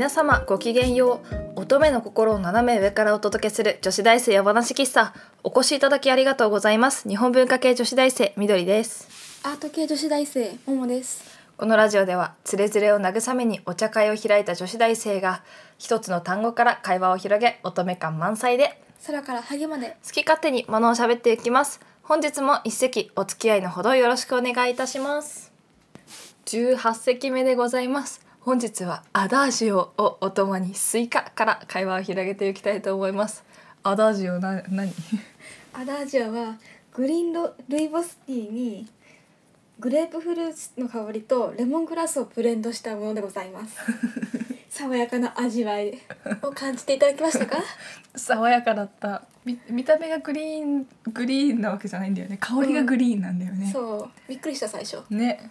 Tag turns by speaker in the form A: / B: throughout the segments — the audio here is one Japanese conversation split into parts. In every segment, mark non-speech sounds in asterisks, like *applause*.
A: 皆様ごきげんよう。乙女の心を斜め上からお届けする女子大生夜話喫茶。お越しいただきありがとうございます。日本文化系女子大生みどりです。
B: アート系女子大生ももです。
A: このラジオではつれづれを慰めにお茶会を開いた女子大生が一つの単語から会話を広げ乙女感満載で
B: 空からハゲまで。
A: 好き勝手にものを喋っていきます。本日も一席お付き合いのほどよろしくお願いいたします。18席目でございます本日はアダージオをお供にスイカから会話を広げていきたいと思います。アダージオな何？
B: アダージオはグリーンルイボスティーにグレープフルーツの香りとレモングラスをブレンドしたものでございます。*laughs* 爽やかな味わいを感じていただきましたか？
A: 爽やかだった。見見た目がグリーングリーンなわけじゃないんだよね。香りがグリーンなんだよね、
B: そう。びっくりした最初。
A: ね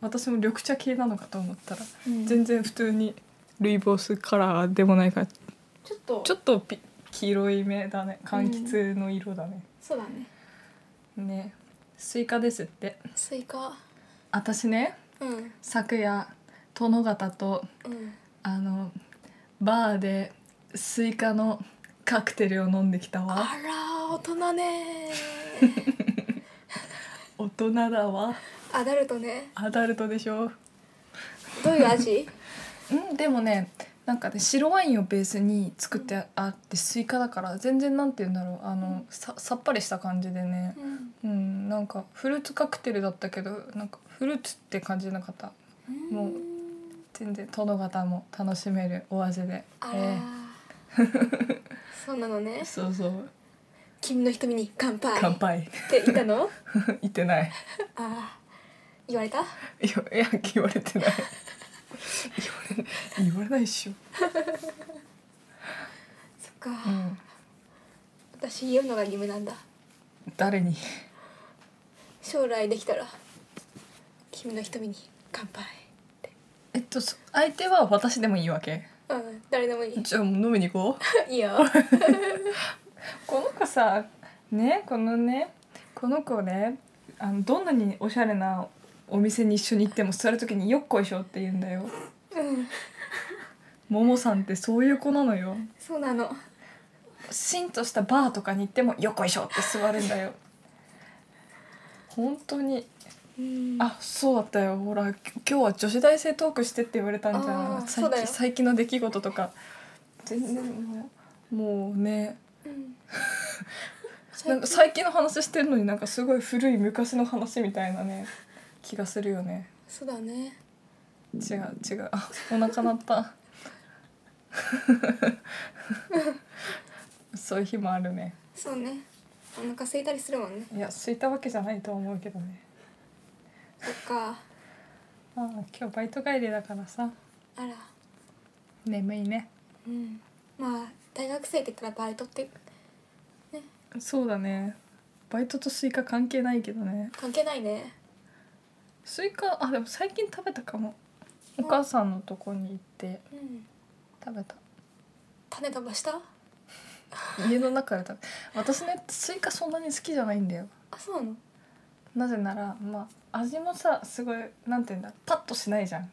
A: 私も緑茶系なのかと思ったら、
B: うん。
A: 全然普通にルイボスカラーでもないから
B: ちょっと。
A: ちょっとピ黄色い目だね。柑橘の色だね、
B: そうだね。
A: ね。スイカですって。
B: スイカ。
A: 私ね
B: うん。
A: 昨夜殿方と
B: うん。
A: あのバーでスイカのカクテルを飲んできたわ。
B: あら大人ね *laughs*
A: 大人だわ
B: アダルトね。
A: アダルトでしょ？
B: どういう味？*laughs*
A: うんでもねなんかね白ワインをベースに作ってあってスイカだから全然なんて言うんだろう。あのささっぱりした感じでね。
B: うん。
A: うんなんかフルーツカクテルだったけどなんかフルーツって感じなかった。もう全然殿方も楽しめるお味で。
B: あら、
A: え *laughs*
B: そうなのね。
A: えそうそう。
B: 君の瞳に乾杯。
A: 乾杯。
B: って言ったの？*laughs*
A: 言ってない。
B: ああ言われた？
A: いやいや言われてない。言われ言われないっしょ、
B: そっか、
A: うん、
B: 私言うのが夢なんだ。
A: 誰に？
B: 将来できたら君の瞳に乾杯
A: えっとそ相手は私でもいいわけ？
B: うん誰でもいい。
A: じゃあ飲みに行こう？*laughs*
B: いいよ。*laughs*
A: この子さねこのねこの子ねあのどんなにおしゃれなお店に一緒に行っても座る時に「よっこいしょ」って言うんだよ。
B: うん。
A: ももさんってそういう子なのよ。
B: そうなの。
A: しんとしたバーとかに行っても「よっこいしょ」って座るんだよ。本当に。
B: うん。
A: あそうだったよ。ほらき今日は女子大生トークしてって言われたんじゃ
B: あー
A: ん最
B: そうだよ。
A: 近最近の出来事とか。全然もうもうね。
B: うん。*laughs*
A: なんか最近の話してるのになんかすごい古い昔の話みたいなね気がするよね。
B: そうだね。
A: 違う違う。あお腹鳴った。*laughs* そういう日もあるね。
B: そうね。お腹空いたりするもんね。
A: いや空いたわけじゃないと思うけどね。
B: そっか。
A: ああ今日バイト帰りだからさ。
B: あら。
A: 眠いね。
B: うん。まあ大学生って言ったらバイトって
A: そうだね。バイトとスイカ関係ないけどね。
B: 関係ないね
A: スイカあでも最近食べたかも。お母さんのとこに行って
B: うん。
A: 食べた。
B: 種飛ばした？*laughs*
A: 家の中で食べ私ねスイカそんなに好きじゃないんだよ。
B: あそうなの？
A: なぜならまあ味もさすごいなんて言うんだパッとしないじゃん。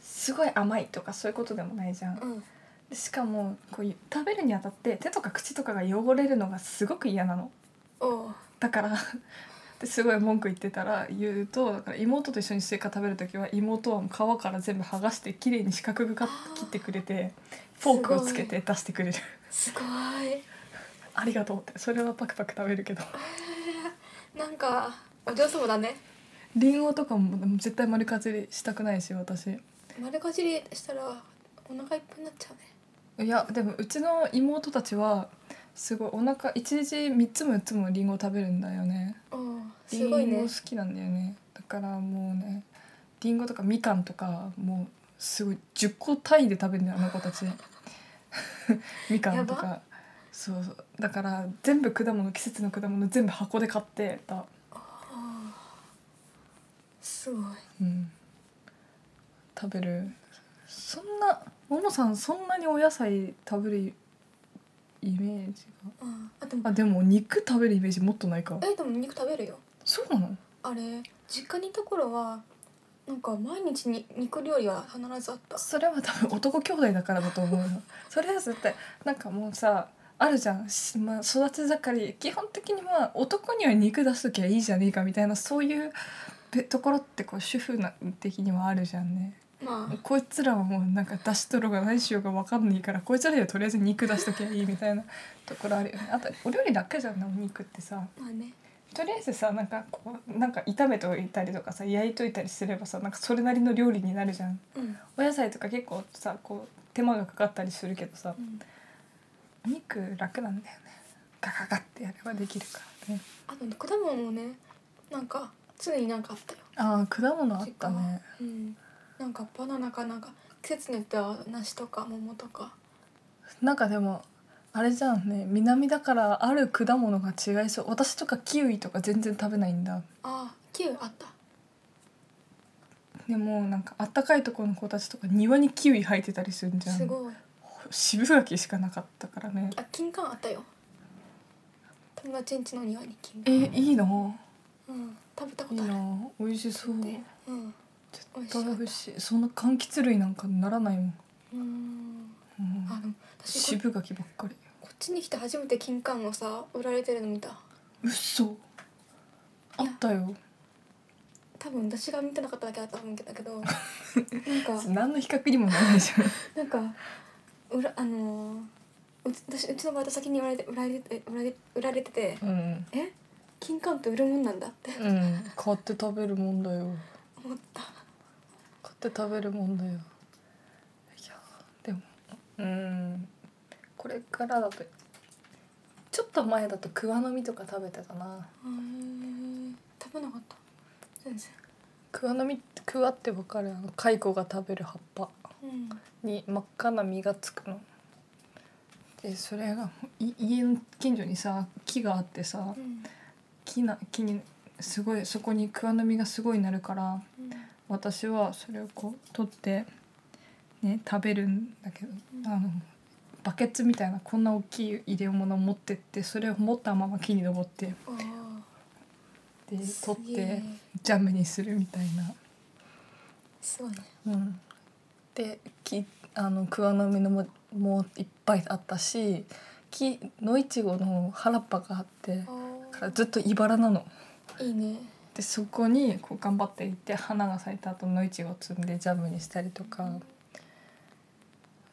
A: すごい甘いとかそういうことでもないじゃん。
B: うん。
A: でしかもこういう食べるにあたって手とか口とかが汚れるのがすごく嫌なの。
B: おう。
A: だからですごい文句言ってたら言うとだから妹と一緒にスイカ食べる時は妹はもう皮から全部剥がして綺麗に四角くか切ってくれてフォークをつけて出してくれる。
B: すごい。
A: ありがとうって。それはパクパク食べるけど。
B: なんかお嬢様だね。
A: りんごとかも絶対丸かじりしたくないし私。
B: 丸かじりしたらお腹いっぱいになっちゃうね。
A: いやでもうちの妹たちはすごい。お腹一日3つも4つもりんご食べるんだよね。
B: すごいね。
A: 好きなんだよね。だからもうねりんごとかみかんとかもうすごい10個単位で食べるんだよあの子たち。*laughs* みかんと
B: や
A: かそうそう。だから全部果物季節の果物全部箱で買ってた。
B: すごい。
A: うん。食べる。そんなももさんそんなにお野菜食べるイメージ
B: うん。あでも。
A: があでも肉食べるイメージもっとないか
B: えでも肉食べるよ。
A: そうなの？
B: あれ実家にいた頃はなんか毎日に肉料理は必ずあった。
A: それは多分男兄弟だからだと思うの。*laughs* それは絶対なんかもうさあるじゃん、しまあ、育ち盛り。基本的にまあ男には肉出しときゃいいじゃねえかみたいなそういうべところってこう主婦な的にはあるじゃんね
B: まあ。
A: こいつらはもうなんか出しとろうが何しようが分かんないからこいつらにはとりあえず肉出しときゃいいみたいなところあるよね。あとお料理楽じゃんなお肉ってさ。
B: まあね。
A: とりあえずさなんかこうなんか炒めといたりとかさ焼いといたりすればさなんかそれなりの料理になるじゃん。
B: うん。
A: お野菜とか結構さこう手間がかかったりするけどさ
B: うん。
A: お肉楽なんだよね。ガガガってやればできるからね。
B: あとね果物もねなんか常になんかあったよ。
A: ああ果物あったね。
B: うんなんかバナナかなんか季節によっては梨とか桃とか。
A: なんかでもあれじゃんね。南だからある果物が違いそう。私とかキウイとか全然食べないんだ。
B: ああキウイあった。
A: でもなんかあったかいところの子たちとか庭にキウイ生えてたりするんじゃん。
B: すごい。
A: 渋柿しかなかったからね。
B: あ金柑あったよ。友達ん家の庭に金
A: え
B: 柑
A: いいな
B: うん食べたこ
A: いい
B: とある。
A: な。美味しそう。
B: でうん
A: 絶対美味しい。そんな柑橘類なんかならないもん、
B: うーん
A: うん
B: あの
A: 渋柿ばっかり。
B: こっちに来て初めて金柑をさ売られてるの見た。
A: うっそあったよ。
B: 多分私が見てなかっただけだと思うんだけどなんか *laughs*
A: 何の比較にもならないじ *laughs*
B: なんか売らあのーうち私うちのバイト先に売られて売られて売られ売られてて
A: ゃんうん、
B: え？金柑って売るもんなんだって。
A: うん、買って食べるもんだよ。
B: 思った。
A: 買って食べるもんだよ。いやでもうんこれからだとちょっと前だと桑の実とか食べてたな。
B: 食べなかった。全然。
A: 桑の実桑ってわかる？あの蚕が食べる葉っぱ。
B: うん。
A: に真っ赤な実がつくの。でそれがい家の近所にさ木があってさ
B: うん。
A: 木な木にすごいそこに桑の実がすごいなるから
B: うん
A: 私はそれをこう取ってね食べるんだけど
B: うん
A: あのバケツみたいなこんな大きい入れ物を持ってってそれを持ったまま木に登って
B: あ
A: で
B: ー
A: 取ってジャムにするみたいな。
B: すごいね
A: うん、できあの桑の実のももいっぱいあったし木の野いちごの原っぱがあって
B: あ
A: からずっと茨なの。
B: ーいいね
A: でそこにこう頑張っていって花が咲いた後野いちごを摘んでジャムにしたりとか、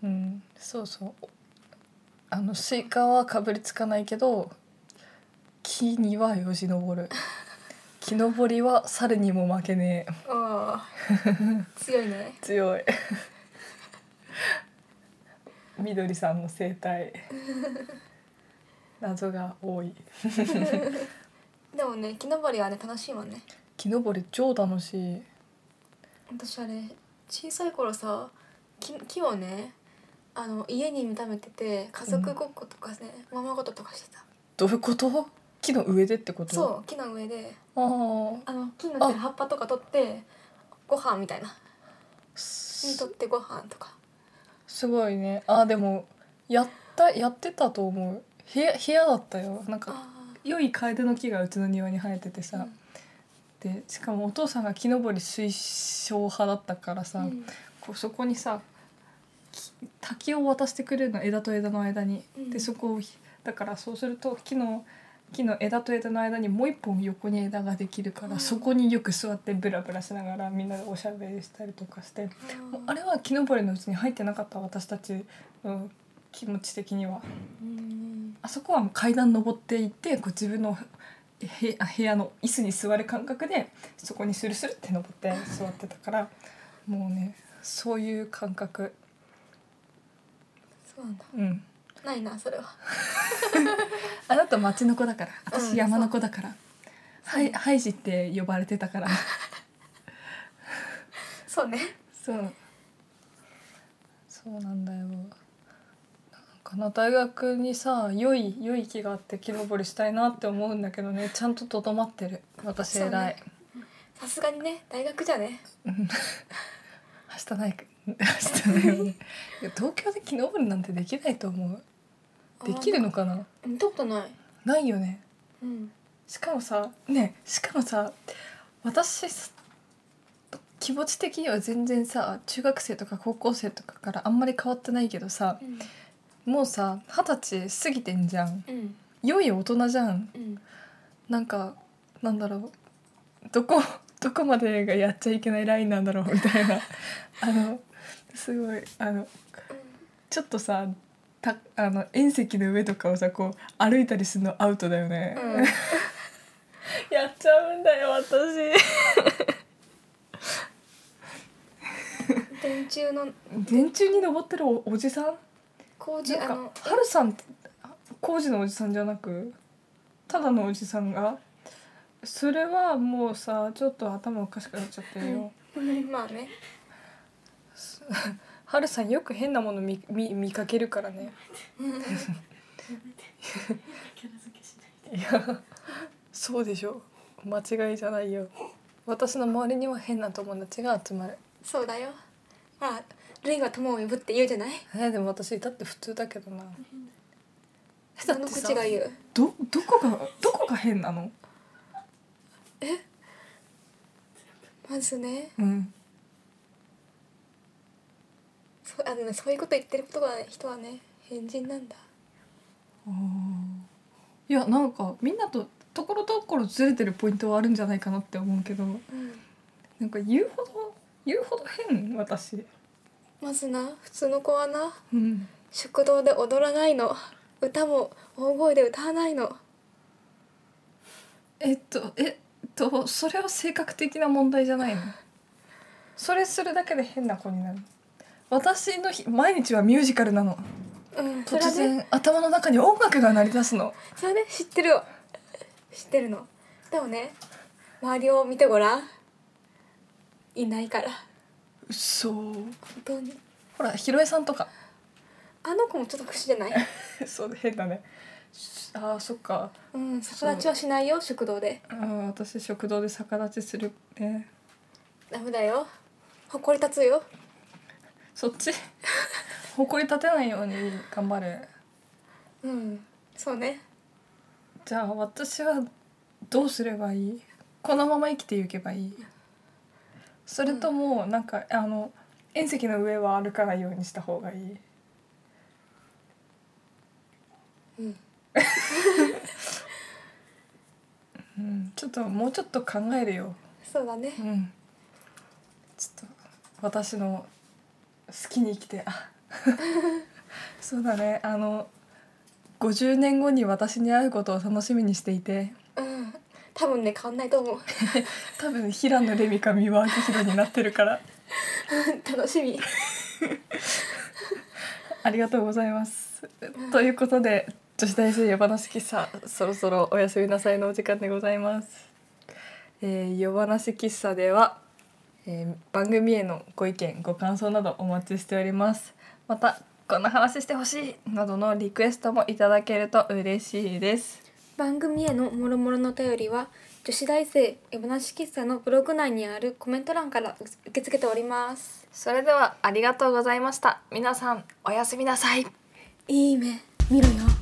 A: うん、そうそう。あのスイカはかぶりつかないけど木にはよじ登る。*laughs* 木登りは猿にも負けねえ。
B: ああ強いね。*laughs*
A: 強い。みどりさんの生態。*laughs* 謎が多い
B: でもね木登りはね楽しいもんね。
A: 木登り超楽しい。
B: 私あれ小さい頃さ木木をねあの家に見ためてて家族ごっことかね、ままごととかしてた。
A: どういうこと？木の上でってこと？
B: そう木の上で。
A: ああ
B: あの木の葉っぱとか取ってご飯みたいな。取ってご飯とか。
A: すごいね。あでもやったやってたと思う。部屋部屋だったよ。なんか
B: あ
A: 良いカエデの木がうちの庭に生えてて
B: あ
A: さ、でしかもお父さんが木登り推奨派だったからさ、
B: うん。
A: こうそこにさき滝を渡してくれるの枝と枝の間に、
B: うん。
A: でそこをひだからそうすると木の木の枝と枝の間にもう一本横に枝ができるから、
B: うん。
A: そこによく座ってブラブラしながらみんなでおしゃべりしたりとかして、もうあ
B: れ
A: れは木登りのうちに入ってなかった私たちの気持ち的には。
B: うん。
A: あそこは階段登っていってこう自分のへあ部屋の椅子に座る感覚でそこにスルスルって登って座ってたからもうねそういう感覚。
B: そうなんだ。
A: うん。
B: ないなそれは。*laughs*
A: あなた町の子だから
B: うん
A: 私山の子だから、
B: そう。
A: はいハイジって呼ばれてたから。
B: そうね。
A: そう。そうなんだよかな大学にさ良い良い木があって木登りしたいなって思うんだけどね。ちゃんととどまってる。私偉い、
B: ね。さすがにね大学じゃね。
A: うん。*laughs* 明日ないか *laughs* 明日ないよね。いや東京で木登りなんてできないと思う。できるのかな？
B: 見たことない。
A: ないよね。
B: うん。
A: しかもさねしかもさ私基気持ち的には全然さ中学生とか高校生とかからあんまり変わってないけどさもうさ二十歳過ぎてんじゃん。
B: うん。
A: 良い大人じゃん。
B: うん。
A: なんかなんだろう。どこ *laughs* どこまでがやっちゃいけないラインなんだろうみたいな。*laughs* あのすごいあのちょっとさたあの遠石の上とかをさこう歩いたりするのアウトだよね、
B: うん。*laughs*
A: やっちゃうんだよ私。
B: 電柱の
A: 電柱に登ってるおおじさん
B: 工事あの
A: ハルさん工事のおじさんじゃなくただのおじさんがそれはもうさちょっと頭おかしくなっちゃってるよ。
B: うんまあね *laughs*
A: はるさんよく変なもの見見見かけるからね。*laughs* いやそうでしょ間違いじゃないよ。私の周りには変な友達が集まる。
B: そうだよまあルイは友を呼ぶって言うじゃない？
A: えーでも私だって普通だけどな。だ
B: その口が言う。
A: どどこがどこが変なの？
B: まずね。
A: うん。
B: そあのねそういうこと言ってることが、ね、人はね変人なんだ。
A: いやなんかみんなとところどころずれてるポイントはあるんじゃないかなって思うけど。
B: うん。
A: なんか言うほど言うほど変？私
B: まずな普通の子はな
A: うん。
B: 食堂で踊らないの。歌も大声で歌わないの。
A: えっとえっとそれは性格的な問題じゃないの？それするだけで変な子になる。私の日毎日はミュージカルなの。
B: うん
A: 突然頭の中に音楽が鳴り出すの。
B: それね知ってるよ。知ってるの。でもね周りを見てごらん。いないから
A: 嘘
B: 本当に。
A: ほらひろえさんとか。
B: あの子もちょっと不思じゃない？*laughs*
A: そう変だね。あーそっか。
B: うん逆立ちはしないよ食堂で。
A: あー私食堂で逆立ちするね。
B: ダメだよ。誇り立つよ。
A: そっち？*laughs* 誇り立てないように頑張る。
B: うんそうね。
A: じゃあ私はどうすればいい？このまま生きていけばいい？それともなんかあの遠石の上は歩かないようにした方がいい？
B: うん。*laughs*
A: うん。ちょっともうちょっと考えるよ。
B: そうだね。
A: うん。ちょっと私の好きに生きてあ *laughs* そうだね。あの50年後に私に会うことを楽しみにしていて。
B: うん多分ね変わんないと思う *laughs*
A: 多分平野レミか三輪明宏になってるから *laughs*
B: 楽しみ *laughs*
A: ありがとうございます。ということで女子大生夜話喫茶そろそろおやすみなさいのお時間でございます。えー、夜話喫茶では、えー番組へのご意見ご感想などお待ちしております。またこんな話してほしいなどのリクエストもいただけると嬉しいです。
B: 番組へのもろもろのお便りは女子大生エバナシ喫茶のブログ内にあるコメント欄から受け付けております
A: それではありがとうございました。皆さんおやすみなさい。
B: いい目見ろよ